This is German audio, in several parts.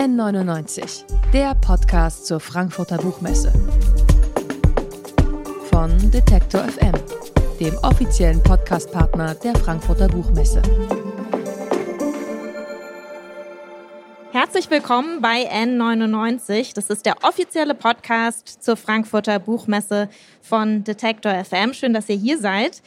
N99, der Podcast zur Frankfurter Buchmesse. Von Detektor FM, dem offiziellen Podcastpartner der Frankfurter Buchmesse. Herzlich willkommen bei N99. Das ist der offizielle Podcast zur Frankfurter Buchmesse von Detektor FM. Schön, dass ihr hier seid.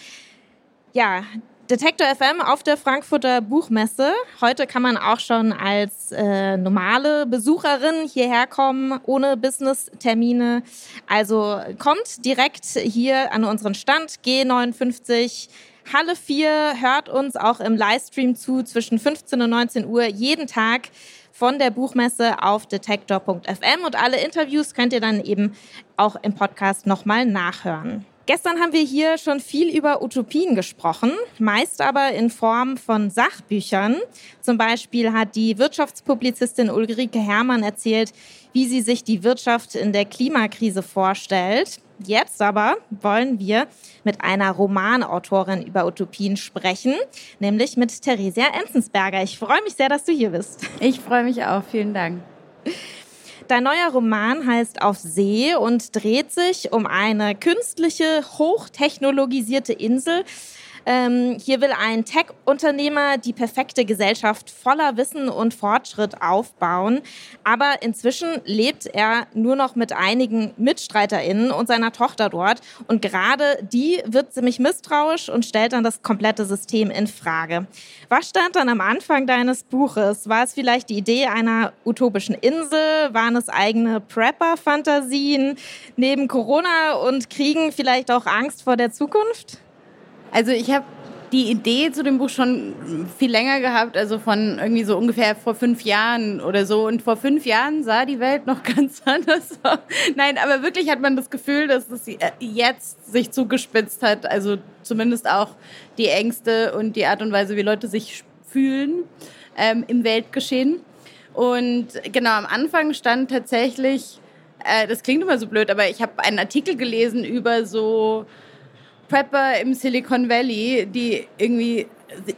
Ja, Detektor FM auf der Frankfurter Buchmesse. Heute kann man auch schon als äh, normale Besucherin hierher kommen, ohne Business-Termine. Also kommt direkt hier an unseren Stand G59 Halle 4. Hört uns auch im Livestream zu zwischen 15 und 19 Uhr jeden Tag von der Buchmesse auf detektor.fm und alle Interviews könnt ihr dann eben auch im Podcast nochmal nachhören. Gestern haben wir hier schon viel über Utopien gesprochen, meist aber in Form von Sachbüchern. Zum Beispiel hat die Wirtschaftspublizistin Ulrike Herrmann erzählt, wie sie sich die Wirtschaft in der Klimakrise vorstellt. Jetzt aber wollen wir mit einer Romanautorin über Utopien sprechen, nämlich mit Theresia Enzensberger. Ich freue mich sehr, dass du hier bist. Ich freue mich auch. Vielen Dank. Dein neuer Roman heißt Auf See und dreht sich um eine künstliche, hochtechnologisierte Insel, ähm, hier will ein Tech-Unternehmer die perfekte Gesellschaft voller Wissen und Fortschritt aufbauen. Aber inzwischen lebt er nur noch mit einigen MitstreiterInnen und seiner Tochter dort. Und gerade die wird ziemlich misstrauisch und stellt dann das komplette System in Frage. Was stand dann am Anfang deines Buches? War es vielleicht die Idee einer utopischen Insel? Waren es eigene Prepper-Fantasien? Neben Corona und Kriegen vielleicht auch Angst vor der Zukunft? Also ich habe die Idee zu dem Buch schon viel länger gehabt, also von irgendwie so ungefähr vor fünf Jahren oder so. Und vor fünf Jahren sah die Welt noch ganz anders aus. Nein, aber wirklich hat man das Gefühl, dass es jetzt sich zugespitzt hat. Also zumindest auch die Ängste und die Art und Weise, wie Leute sich fühlen ähm, im Weltgeschehen. Und genau am Anfang stand tatsächlich, äh, das klingt immer so blöd, aber ich habe einen Artikel gelesen über so Prepper im Silicon Valley, die irgendwie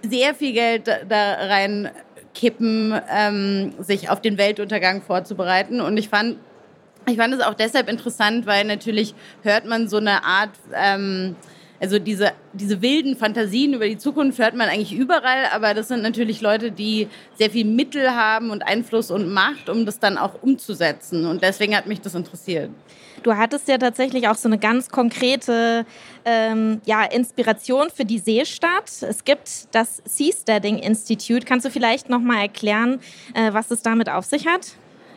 sehr viel Geld da rein kippen, ähm, sich auf den Weltuntergang vorzubereiten. Und ich fand, ich fand es auch deshalb interessant, weil natürlich hört man so eine Art, ähm, also diese, diese wilden Fantasien über die Zukunft hört man eigentlich überall, aber das sind natürlich Leute, die sehr viel Mittel haben und Einfluss und Macht, um das dann auch umzusetzen. Und deswegen hat mich das interessiert. Du hattest ja tatsächlich auch so eine ganz konkrete ähm, ja, Inspiration für die Seestadt. Es gibt das Seasteading Institute. Kannst du vielleicht noch mal erklären, äh, was es damit auf sich hat?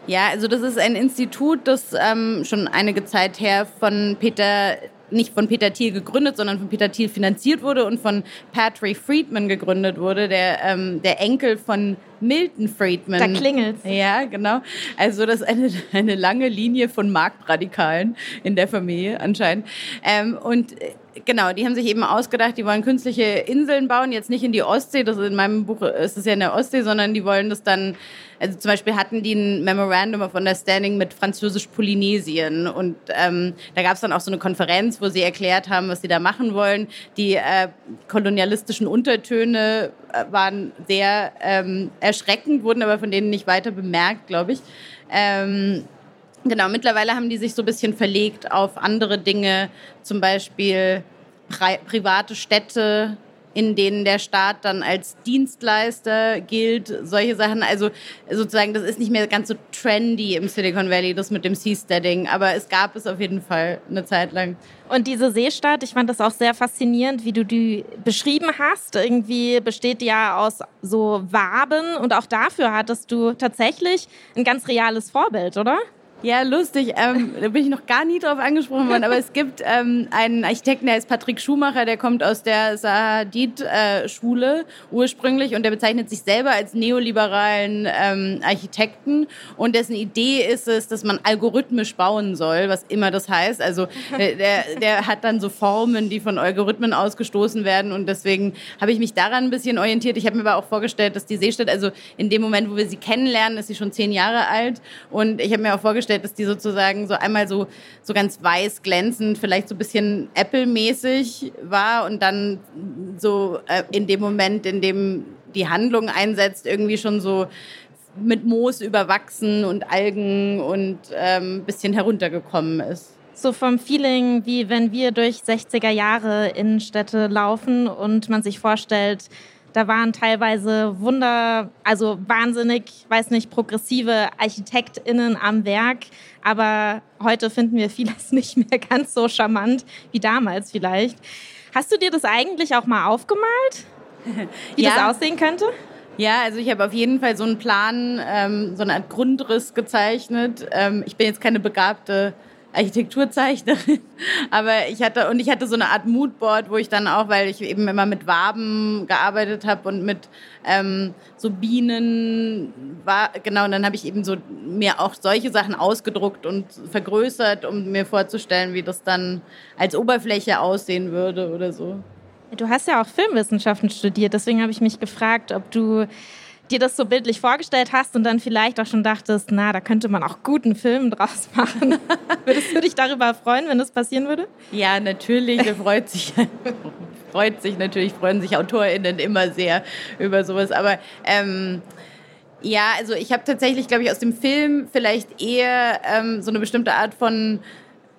Ja, also das ist ein Institut, das ähm, schon einige Zeit her von Peter nicht von Peter Thiel gegründet, sondern von Peter Thiel finanziert wurde und von Patrick Friedman gegründet wurde, der, ähm, der Enkel von Milton Friedman. Da klingelt's. Ja, genau. Also das ist eine, eine lange Linie von Marktradikalen in der Familie anscheinend. Ähm, und äh, genau, die haben sich eben ausgedacht, die wollen künstliche Inseln bauen, jetzt nicht in die Ostsee, das ist in meinem Buch ist es ja in der Ostsee, sondern die wollen das dann, also zum Beispiel hatten die ein Memorandum of Understanding mit Französisch-Polynesien und ähm, da gab es dann auch so eine Konferenz, wo sie erklärt haben, was sie da machen wollen. Die äh, kolonialistischen Untertöne äh, waren sehr ähm, erschreckend, wurden aber von denen nicht weiter bemerkt, glaube ich. Ähm, Genau, mittlerweile haben die sich so ein bisschen verlegt auf andere Dinge, zum Beispiel pri private Städte, in denen der Staat dann als Dienstleister gilt, solche Sachen. Also sozusagen, das ist nicht mehr ganz so trendy im Silicon Valley, das mit dem Seasteading, aber es gab es auf jeden Fall eine Zeit lang. Und diese Seestadt, ich fand das auch sehr faszinierend, wie du die beschrieben hast. Irgendwie besteht die ja aus so Waben und auch dafür hattest du tatsächlich ein ganz reales Vorbild, oder? Ja, lustig. Ähm, da bin ich noch gar nie drauf angesprochen worden. Aber es gibt ähm, einen Architekten, der heißt Patrick Schumacher, der kommt aus der Sahadid-Schule äh, ursprünglich und der bezeichnet sich selber als neoliberalen ähm, Architekten. Und dessen Idee ist es, dass man algorithmisch bauen soll, was immer das heißt. Also der, der hat dann so Formen, die von Algorithmen ausgestoßen werden. Und deswegen habe ich mich daran ein bisschen orientiert. Ich habe mir aber auch vorgestellt, dass die Seestadt, also in dem Moment, wo wir sie kennenlernen, ist sie schon zehn Jahre alt. Und ich habe mir auch vorgestellt, vorgestellt, dass die sozusagen so einmal so, so ganz weiß glänzend, vielleicht so ein bisschen Apple-mäßig war und dann so äh, in dem Moment, in dem die Handlung einsetzt, irgendwie schon so mit Moos überwachsen und Algen und ähm, bisschen heruntergekommen ist. So vom Feeling, wie wenn wir durch 60er Jahre Innenstädte laufen und man sich vorstellt, da waren teilweise Wunder, also wahnsinnig, weiß nicht, progressive ArchitektInnen am Werk. Aber heute finden wir vieles nicht mehr ganz so charmant wie damals vielleicht. Hast du dir das eigentlich auch mal aufgemalt? Wie ja. das aussehen könnte? Ja, also ich habe auf jeden Fall so einen Plan, ähm, so eine Art Grundriss gezeichnet. Ähm, ich bin jetzt keine begabte Architekturzeichnerin, aber ich hatte und ich hatte so eine Art Moodboard, wo ich dann auch, weil ich eben immer mit Waben gearbeitet habe und mit ähm, so Bienen war genau und dann habe ich eben so mir auch solche Sachen ausgedruckt und vergrößert, um mir vorzustellen, wie das dann als Oberfläche aussehen würde oder so. Du hast ja auch Filmwissenschaften studiert, deswegen habe ich mich gefragt, ob du dir das so bildlich vorgestellt hast und dann vielleicht auch schon dachtest, na, da könnte man auch guten Film draus machen. Würdest du dich darüber freuen, wenn das passieren würde? Ja, natürlich. freut sich, freut sich natürlich, freuen sich AutorInnen immer sehr über sowas. Aber ähm, ja, also ich habe tatsächlich, glaube ich, aus dem Film vielleicht eher ähm, so eine bestimmte Art von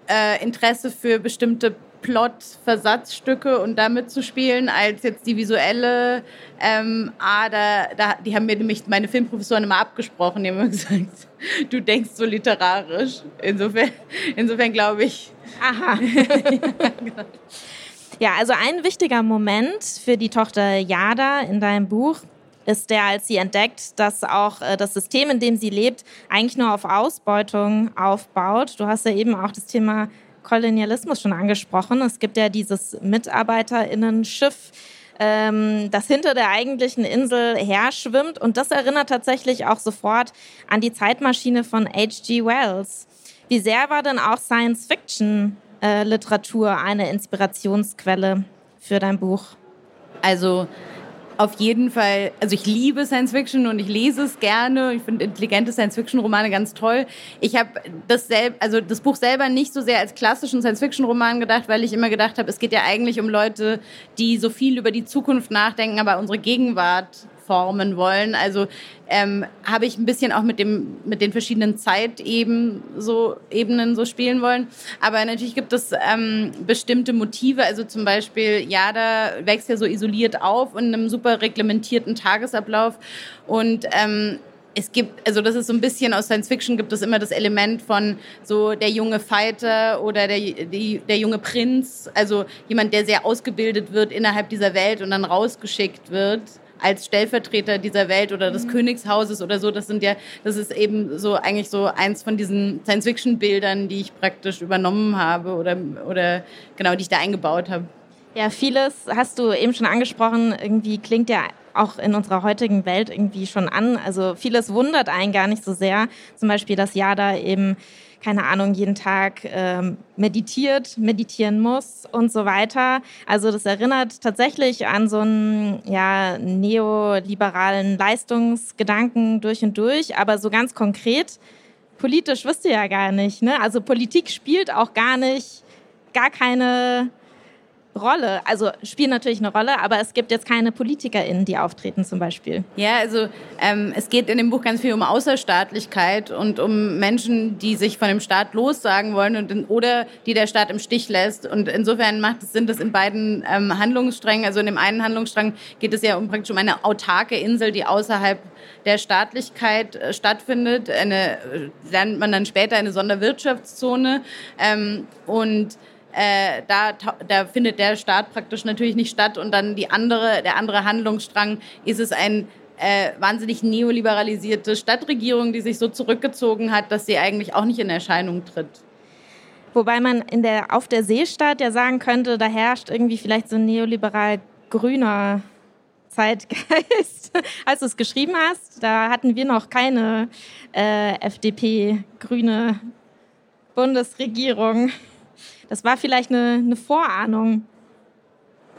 äh, Interesse für bestimmte Plot-Versatzstücke und damit zu spielen, als jetzt die visuelle ähm, Ader. Da, die haben mir nämlich meine Filmprofessoren immer abgesprochen, die haben immer gesagt, du denkst so literarisch. Insofern, insofern glaube ich. Aha. ja, also ein wichtiger Moment für die Tochter Yada in deinem Buch ist der, als sie entdeckt, dass auch äh, das System, in dem sie lebt, eigentlich nur auf Ausbeutung aufbaut. Du hast ja eben auch das Thema Kolonialismus schon angesprochen. Es gibt ja dieses Mitarbeiterinnen-Schiff, ähm, das hinter der eigentlichen Insel herschwimmt. Und das erinnert tatsächlich auch sofort an die Zeitmaschine von H.G. Wells. Wie sehr war denn auch Science-Fiction-Literatur eine Inspirationsquelle für dein Buch? Also auf jeden Fall, also ich liebe Science Fiction und ich lese es gerne. Ich finde intelligente Science Fiction Romane ganz toll. Ich habe das selb, also das Buch selber nicht so sehr als klassischen Science Fiction Roman gedacht, weil ich immer gedacht habe, es geht ja eigentlich um Leute, die so viel über die Zukunft nachdenken, aber unsere Gegenwart formen wollen. Also ähm, habe ich ein bisschen auch mit, dem, mit den verschiedenen Zeitebenen so, Ebenen so spielen wollen. Aber natürlich gibt es ähm, bestimmte Motive. Also zum Beispiel, Jada wächst ja so isoliert auf in einem super reglementierten Tagesablauf. Und ähm, es gibt, also das ist so ein bisschen aus Science Fiction gibt es immer das Element von so der junge Fighter oder der, die, der junge Prinz, also jemand, der sehr ausgebildet wird innerhalb dieser Welt und dann rausgeschickt wird als Stellvertreter dieser Welt oder des mhm. Königshauses oder so. Das sind ja, das ist eben so eigentlich so eins von diesen Science-Fiction-Bildern, die ich praktisch übernommen habe oder, oder genau, die ich da eingebaut habe. Ja, vieles hast du eben schon angesprochen, irgendwie klingt ja auch in unserer heutigen Welt irgendwie schon an. Also vieles wundert einen gar nicht so sehr. Zum Beispiel, dass Yada eben keine Ahnung, jeden Tag ähm, meditiert, meditieren muss und so weiter. Also das erinnert tatsächlich an so einen ja, neoliberalen Leistungsgedanken durch und durch, aber so ganz konkret, politisch wisst ihr ja gar nicht. Ne? Also Politik spielt auch gar nicht, gar keine Rolle. Also spielen natürlich eine Rolle, aber es gibt jetzt keine PolitikerInnen, die auftreten zum Beispiel. Ja, also ähm, es geht in dem Buch ganz viel um Außerstaatlichkeit und um Menschen, die sich von dem Staat lossagen wollen und in, oder die der Staat im Stich lässt. Und insofern macht es Sinn, dass in beiden ähm, Handlungssträngen, also in dem einen Handlungsstrang geht es ja um praktisch um eine autarke Insel, die außerhalb der Staatlichkeit äh, stattfindet. Eine, äh, lernt man dann später eine Sonderwirtschaftszone. Ähm, und äh, da, da findet der Staat praktisch natürlich nicht statt und dann die andere, der andere Handlungsstrang ist es ein äh, wahnsinnig neoliberalisierte Stadtregierung, die sich so zurückgezogen hat, dass sie eigentlich auch nicht in Erscheinung tritt. Wobei man in der, auf der Seestadt ja sagen könnte, da herrscht irgendwie vielleicht so ein neoliberal grüner Zeitgeist. Als du es geschrieben hast, da hatten wir noch keine äh, FDP-grüne Bundesregierung. Das war vielleicht eine, eine Vorahnung.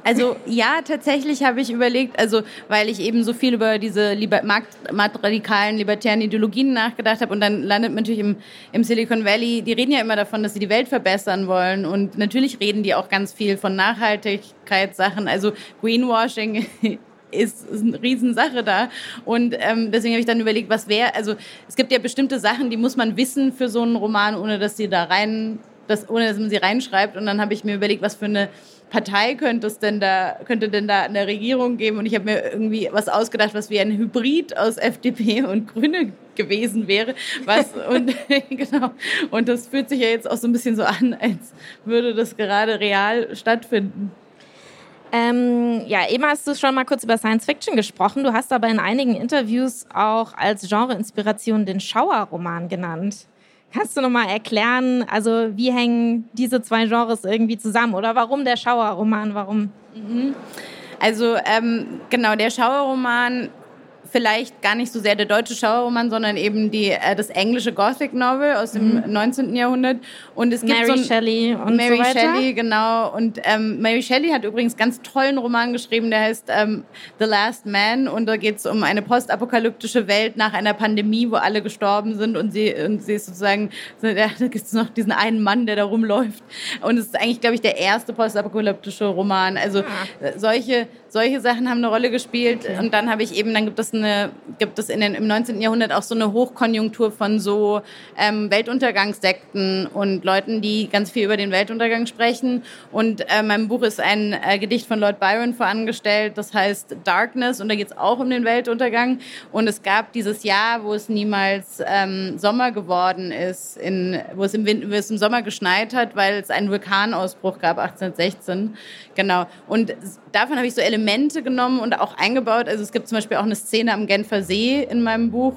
Also ja, tatsächlich habe ich überlegt, also weil ich eben so viel über diese liber marktradikalen, libertären Ideologien nachgedacht habe und dann landet man natürlich im, im Silicon Valley, die reden ja immer davon, dass sie die Welt verbessern wollen und natürlich reden die auch ganz viel von Nachhaltigkeitssachen, also Greenwashing ist, ist eine Riesensache da. Und ähm, deswegen habe ich dann überlegt, was wäre, also es gibt ja bestimmte Sachen, die muss man wissen für so einen Roman, ohne dass sie da rein, dass, ohne dass man sie reinschreibt. Und dann habe ich mir überlegt, was für eine Partei könnte es denn da, könnte denn da eine Regierung geben? Und ich habe mir irgendwie was ausgedacht, was wie ein Hybrid aus FDP und Grüne gewesen wäre. Was, und, genau. Und das fühlt sich ja jetzt auch so ein bisschen so an, als würde das gerade real stattfinden. Ähm, ja, eben hast du schon mal kurz über Science Fiction gesprochen. Du hast aber in einigen Interviews auch als Genre-Inspiration den Schauerroman genannt. Kannst du noch mal erklären, also wie hängen diese zwei Genres irgendwie zusammen oder warum der Schauerroman? Warum? Mhm. Also ähm, genau, der Schauerroman vielleicht gar nicht so sehr der deutsche Schauerroman, sondern eben die, äh, das englische Gothic Novel aus dem mhm. 19. Jahrhundert. Und es gibt Mary so Shelley und Mary so weiter. Shelley, genau. Und ähm, Mary Shelley hat übrigens ganz tollen Roman geschrieben, der heißt ähm, The Last Man. Und da geht es um eine postapokalyptische Welt nach einer Pandemie, wo alle gestorben sind. Und sie, und sie ist sozusagen, ja, da gibt es noch diesen einen Mann, der da rumläuft. Und es ist eigentlich, glaube ich, der erste postapokalyptische Roman. Also ah. solche, solche Sachen haben eine Rolle gespielt. Okay. Und dann habe ich eben, dann gibt es eine, gibt es in den, im 19. Jahrhundert auch so eine Hochkonjunktur von so ähm, Weltuntergangssekten und Leuten, die ganz viel über den Weltuntergang sprechen. Und äh, meinem Buch ist ein äh, Gedicht von Lord Byron vorangestellt, das heißt Darkness und da geht es auch um den Weltuntergang. Und es gab dieses Jahr, wo es niemals ähm, Sommer geworden ist, in, wo, es im Wind, wo es im Sommer geschneit hat, weil es einen Vulkanausbruch gab, 1816. Genau. Und davon habe ich so Elemente genommen und auch eingebaut. Also es gibt zum Beispiel auch eine Szene am Genfer See in meinem Buch,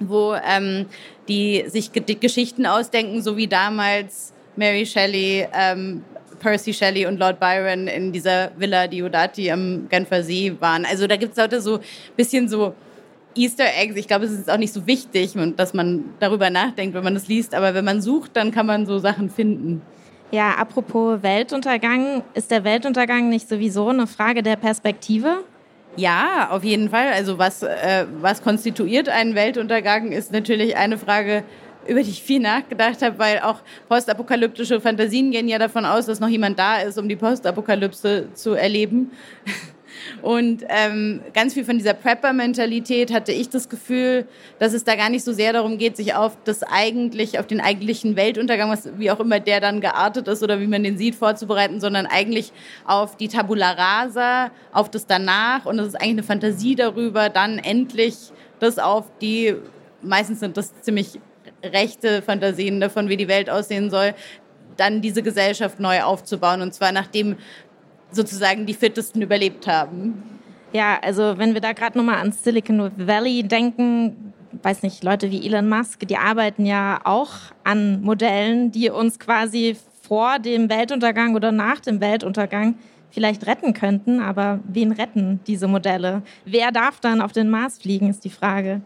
wo ähm, die sich die Geschichten ausdenken, so wie damals Mary Shelley, ähm, Percy Shelley und Lord Byron in dieser Villa Diodati am Genfer See waren. Also da gibt es heute so ein bisschen so Easter Eggs. Ich glaube, es ist auch nicht so wichtig, dass man darüber nachdenkt, wenn man das liest. Aber wenn man sucht, dann kann man so Sachen finden. Ja, apropos Weltuntergang, ist der Weltuntergang nicht sowieso eine Frage der Perspektive? Ja, auf jeden Fall. Also was, äh, was konstituiert einen Weltuntergang, ist natürlich eine Frage, über die ich viel nachgedacht habe, weil auch postapokalyptische Fantasien gehen ja davon aus, dass noch jemand da ist, um die Postapokalypse zu erleben. Und ähm, ganz viel von dieser Prepper-Mentalität hatte ich das Gefühl, dass es da gar nicht so sehr darum geht, sich auf das eigentlich, auf den eigentlichen Weltuntergang, was, wie auch immer der dann geartet ist oder wie man den sieht, vorzubereiten, sondern eigentlich auf die Tabula rasa, auf das danach. Und es ist eigentlich eine Fantasie darüber, dann endlich das auf die, meistens sind das ziemlich rechte Fantasien davon, wie die Welt aussehen soll, dann diese Gesellschaft neu aufzubauen. Und zwar nachdem sozusagen die Fittesten überlebt haben. Ja, also wenn wir da gerade nochmal an Silicon Valley denken, weiß nicht, Leute wie Elon Musk, die arbeiten ja auch an Modellen, die uns quasi vor dem Weltuntergang oder nach dem Weltuntergang vielleicht retten könnten. Aber wen retten diese Modelle? Wer darf dann auf den Mars fliegen, ist die Frage.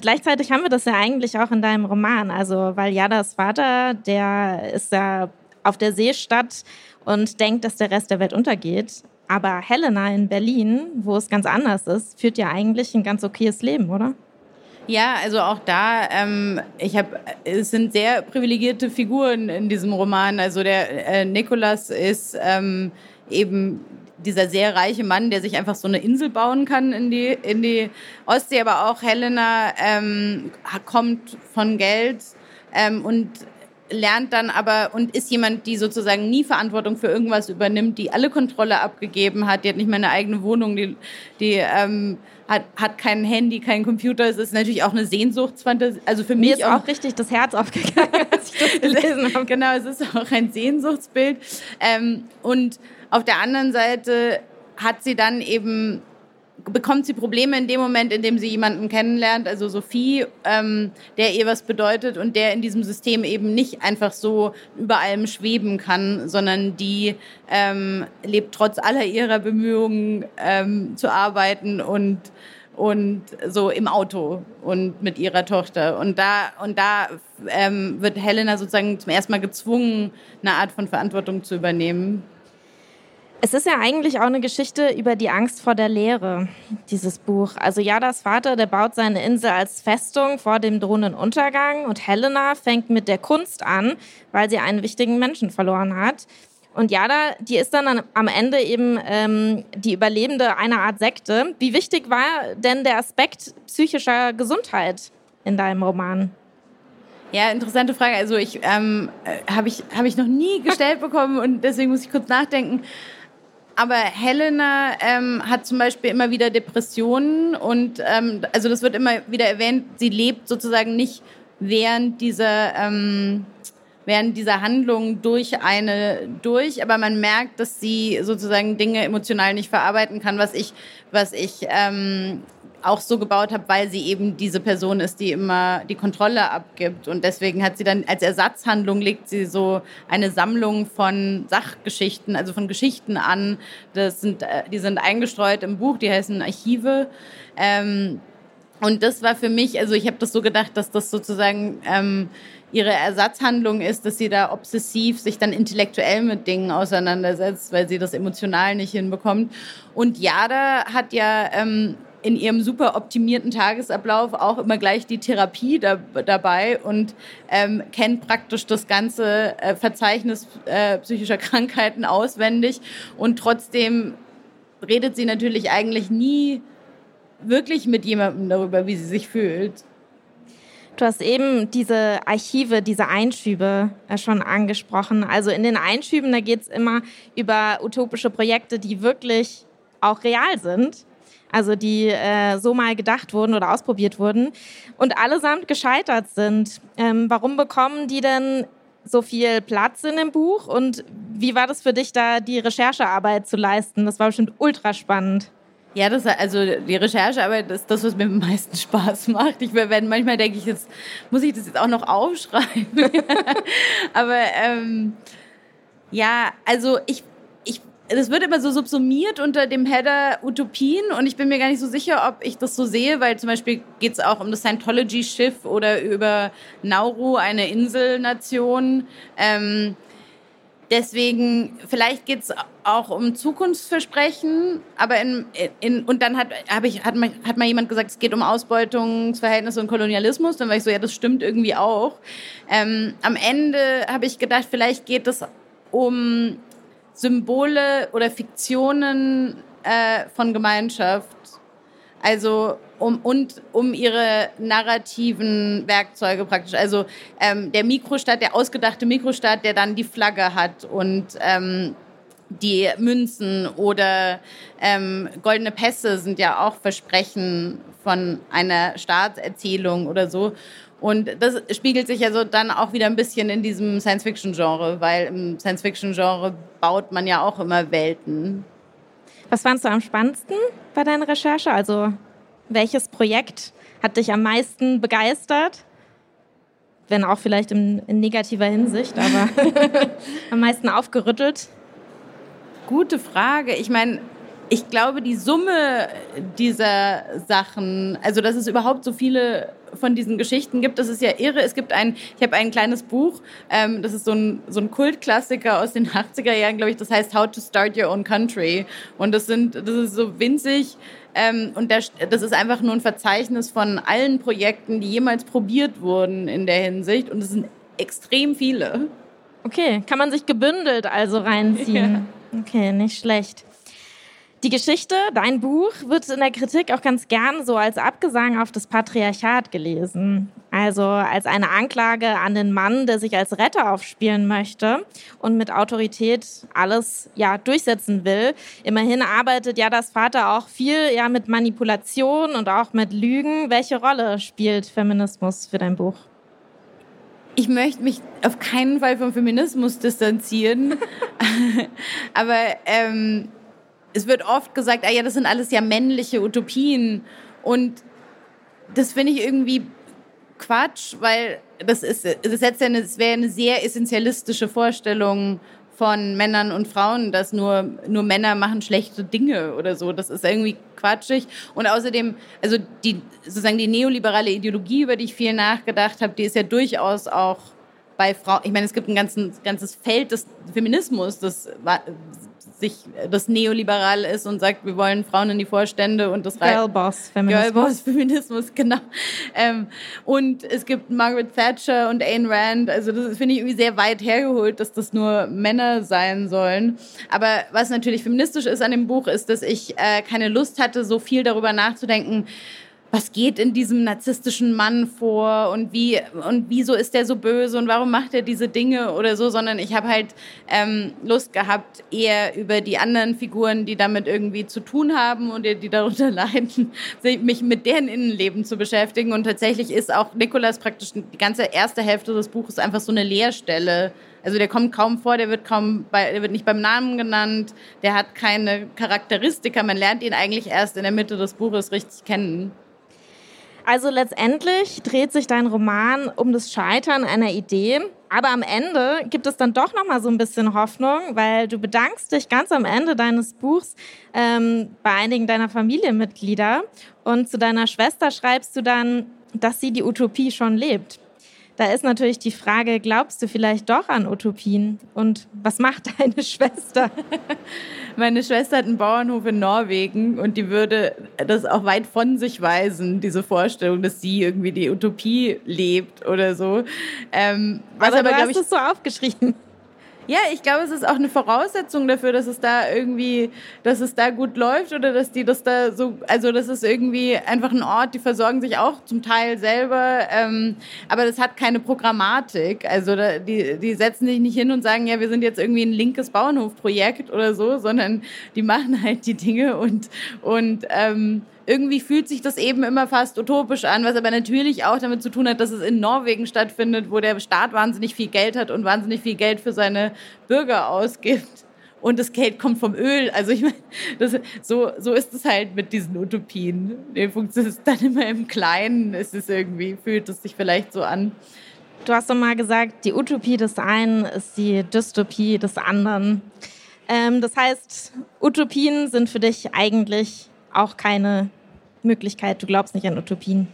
Gleichzeitig haben wir das ja eigentlich auch in deinem Roman. Also, weil Yadas Vater, der ist ja auf der Seestadt und denkt, dass der Rest der Welt untergeht. Aber Helena in Berlin, wo es ganz anders ist, führt ja eigentlich ein ganz okayes Leben, oder? Ja, also auch da, ähm, ich habe, es sind sehr privilegierte Figuren in diesem Roman. Also der äh, Nikolas ist ähm, eben dieser sehr reiche Mann, der sich einfach so eine Insel bauen kann in die, in die Ostsee. Aber auch Helena ähm, kommt von Geld ähm, und lernt dann aber und ist jemand, die sozusagen nie Verantwortung für irgendwas übernimmt, die alle Kontrolle abgegeben hat, die hat nicht mehr eine eigene Wohnung, die, die ähm, hat, hat kein Handy, kein Computer. Es ist natürlich auch eine Sehnsuchtsfantasie. Also für mich Mir ist auch, auch richtig das Herz aufgegangen, als ich das gelesen habe. Genau, es ist auch ein Sehnsuchtsbild. Ähm, und auf der anderen Seite hat sie dann eben bekommt sie Probleme in dem Moment, in dem sie jemanden kennenlernt, also Sophie, ähm, der ihr was bedeutet und der in diesem System eben nicht einfach so über allem schweben kann, sondern die ähm, lebt trotz aller ihrer Bemühungen ähm, zu arbeiten und und so im Auto und mit ihrer Tochter. Und da, und da ähm, wird Helena sozusagen zum ersten Mal gezwungen, eine Art von Verantwortung zu übernehmen. Es ist ja eigentlich auch eine Geschichte über die Angst vor der Leere, dieses Buch. Also Yadas Vater, der baut seine Insel als Festung vor dem drohenden Untergang und Helena fängt mit der Kunst an, weil sie einen wichtigen Menschen verloren hat. Und Jada, die ist dann am Ende eben ähm, die Überlebende einer Art Sekte. Wie wichtig war denn der Aspekt psychischer Gesundheit in deinem Roman? Ja, interessante Frage. Also ich ähm, äh, habe ich habe ich noch nie gestellt bekommen und deswegen muss ich kurz nachdenken. Aber Helena ähm, hat zum Beispiel immer wieder Depressionen und ähm, also das wird immer wieder erwähnt. Sie lebt sozusagen nicht während dieser ähm, während dieser Handlung durch eine durch, aber man merkt, dass sie sozusagen Dinge emotional nicht verarbeiten kann, was ich was ich ähm, auch so gebaut habe, weil sie eben diese Person ist, die immer die Kontrolle abgibt. Und deswegen hat sie dann als Ersatzhandlung legt sie so eine Sammlung von Sachgeschichten, also von Geschichten an. Das sind, äh, die sind eingestreut im Buch, die heißen Archive. Ähm, und das war für mich, also ich habe das so gedacht, dass das sozusagen ähm, ihre Ersatzhandlung ist, dass sie da obsessiv sich dann intellektuell mit Dingen auseinandersetzt, weil sie das emotional nicht hinbekommt. Und Jada hat ja ähm, in ihrem super optimierten Tagesablauf auch immer gleich die Therapie da, dabei und ähm, kennt praktisch das ganze äh, Verzeichnis äh, psychischer Krankheiten auswendig. Und trotzdem redet sie natürlich eigentlich nie wirklich mit jemandem darüber, wie sie sich fühlt. Du hast eben diese Archive, diese Einschübe äh, schon angesprochen. Also in den Einschüben, da geht es immer über utopische Projekte, die wirklich auch real sind also die äh, so mal gedacht wurden oder ausprobiert wurden und allesamt gescheitert sind. Ähm, warum bekommen die denn so viel Platz in dem Buch und wie war das für dich da, die Recherchearbeit zu leisten? Das war bestimmt ultra spannend. Ja, das, also die Recherchearbeit ist das, was mir am meisten Spaß macht. Ich wenn manchmal denke ich jetzt, muss ich das jetzt auch noch aufschreiben? Aber ähm, ja, also ich das wird immer so subsumiert unter dem Header Utopien und ich bin mir gar nicht so sicher, ob ich das so sehe, weil zum Beispiel geht es auch um das Scientology-Schiff oder über Nauru, eine Inselnation. Ähm, deswegen, vielleicht geht es auch um Zukunftsversprechen, aber in, in und dann hat, hab ich, hat, mal, hat mal jemand gesagt, es geht um Ausbeutungsverhältnisse und Kolonialismus. Dann war ich so, ja, das stimmt irgendwie auch. Ähm, am Ende habe ich gedacht, vielleicht geht es um Symbole oder Fiktionen äh, von Gemeinschaft. Also um, und um ihre narrativen Werkzeuge praktisch. Also ähm, der Mikrostaat, der ausgedachte Mikrostaat, der dann die Flagge hat und ähm, die Münzen oder ähm, goldene Pässe sind ja auch Versprechen von einer Staatserzählung oder so. Und das spiegelt sich also dann auch wieder ein bisschen in diesem Science-Fiction-Genre, weil im Science-Fiction-Genre baut man ja auch immer Welten. Was fandst du am spannendsten bei deiner Recherche? Also welches Projekt hat dich am meisten begeistert? Wenn auch vielleicht in, in negativer Hinsicht, aber am meisten aufgerüttelt? Gute Frage. Ich meine, ich glaube, die Summe dieser Sachen, also dass es überhaupt so viele von diesen Geschichten gibt, das ist ja irre. Es gibt ein, ich habe ein kleines Buch, ähm, das ist so ein, so ein Kultklassiker aus den 80er Jahren, glaube ich, das heißt How to Start Your Own Country. Und das sind, das ist so winzig. Ähm, und das, das ist einfach nur ein Verzeichnis von allen Projekten, die jemals probiert wurden in der Hinsicht. Und es sind extrem viele. Okay, kann man sich gebündelt also reinziehen. Ja. Okay, nicht schlecht. Die Geschichte, dein Buch, wird in der Kritik auch ganz gern so als Abgesang auf das Patriarchat gelesen. Also als eine Anklage an den Mann, der sich als Retter aufspielen möchte und mit Autorität alles ja durchsetzen will. Immerhin arbeitet ja das Vater auch viel ja mit Manipulation und auch mit Lügen. Welche Rolle spielt Feminismus für dein Buch? ich möchte mich auf keinen Fall vom Feminismus distanzieren, aber ähm, es wird oft gesagt, ah ja, das sind alles ja männliche Utopien. Und das finde ich irgendwie Quatsch, weil das das ja es wäre eine sehr essentialistische Vorstellung von Männern und Frauen, dass nur, nur Männer machen schlechte Dinge oder so. Das ist irgendwie quatschig. Und außerdem, also die, sozusagen die neoliberale Ideologie, über die ich viel nachgedacht habe, die ist ja durchaus auch bei Frauen, ich meine, es gibt ein ganzes, ganzes Feld des Feminismus, das sich das neoliberal ist und sagt, wir wollen Frauen in die Vorstände und das Girlboss-Feminismus. Girlboss-Feminismus, genau. Ähm, und es gibt Margaret Thatcher und Ayn Rand. Also das finde ich irgendwie sehr weit hergeholt, dass das nur Männer sein sollen. Aber was natürlich feministisch ist an dem Buch, ist, dass ich äh, keine Lust hatte, so viel darüber nachzudenken, was geht in diesem narzisstischen Mann vor und wie und wieso ist der so böse und warum macht er diese Dinge oder so, sondern ich habe halt ähm, Lust gehabt, eher über die anderen Figuren, die damit irgendwie zu tun haben und die darunter leiden, mich mit deren Innenleben zu beschäftigen. Und tatsächlich ist auch Nikolas praktisch die ganze erste Hälfte des Buches einfach so eine Leerstelle. Also der kommt kaum vor, der wird kaum, bei, der wird nicht beim Namen genannt, der hat keine Charakteristika. Man lernt ihn eigentlich erst in der Mitte des Buches richtig kennen. Also letztendlich dreht sich dein Roman um das Scheitern einer Idee, aber am Ende gibt es dann doch noch mal so ein bisschen Hoffnung, weil du bedankst dich ganz am Ende deines Buchs ähm, bei einigen deiner Familienmitglieder und zu deiner Schwester schreibst du dann, dass sie die Utopie schon lebt. Da ist natürlich die Frage, glaubst du vielleicht doch an Utopien? Und was macht deine Schwester? Meine Schwester hat einen Bauernhof in Norwegen und die würde das auch weit von sich weisen, diese Vorstellung, dass sie irgendwie die Utopie lebt oder so. Ähm, was aber, aber du hast ich, es so aufgeschrieben. Ja, ich glaube, es ist auch eine Voraussetzung dafür, dass es da irgendwie, dass es da gut läuft oder dass die das da so, also das ist irgendwie einfach ein Ort, die versorgen sich auch zum Teil selber, ähm, aber das hat keine Programmatik. Also da, die, die setzen sich nicht hin und sagen, ja, wir sind jetzt irgendwie ein linkes Bauernhofprojekt oder so, sondern die machen halt die Dinge und, und ähm, irgendwie fühlt sich das eben immer fast utopisch an, was aber natürlich auch damit zu tun hat, dass es in Norwegen stattfindet, wo der Staat wahnsinnig viel Geld hat und wahnsinnig viel Geld für seine Bürger ausgibt. Und das Geld kommt vom Öl. Also ich meine, das, so, so ist es halt mit diesen Utopien. Die funktioniert dann immer im Kleinen. Es ist irgendwie, fühlt es sich vielleicht so an. Du hast doch mal gesagt, die Utopie des einen ist die Dystopie des anderen. Ähm, das heißt, Utopien sind für dich eigentlich auch keine Möglichkeit. Du glaubst nicht an Utopien.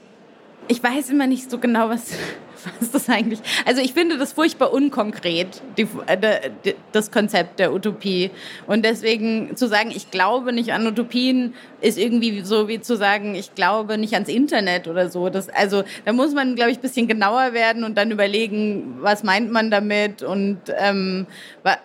Ich weiß immer nicht so genau, was, was das eigentlich. Also ich finde das furchtbar unkonkret, die, äh, das Konzept der Utopie. Und deswegen zu sagen, ich glaube nicht an Utopien, ist irgendwie so wie zu sagen, ich glaube nicht ans Internet oder so. Das, also da muss man, glaube ich, ein bisschen genauer werden und dann überlegen, was meint man damit und ähm,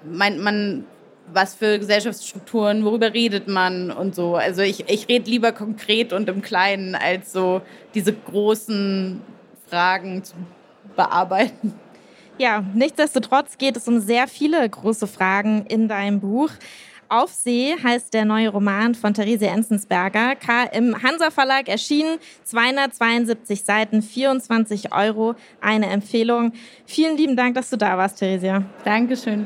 meint man was für Gesellschaftsstrukturen, worüber redet man und so. Also ich, ich rede lieber konkret und im Kleinen, als so diese großen Fragen zu bearbeiten. Ja, nichtsdestotrotz geht es um sehr viele große Fragen in deinem Buch. Auf See heißt der neue Roman von Therese Enzensberger. Im Hansa Verlag erschienen, 272 Seiten, 24 Euro, eine Empfehlung. Vielen lieben Dank, dass du da warst, Theresia. Dankeschön.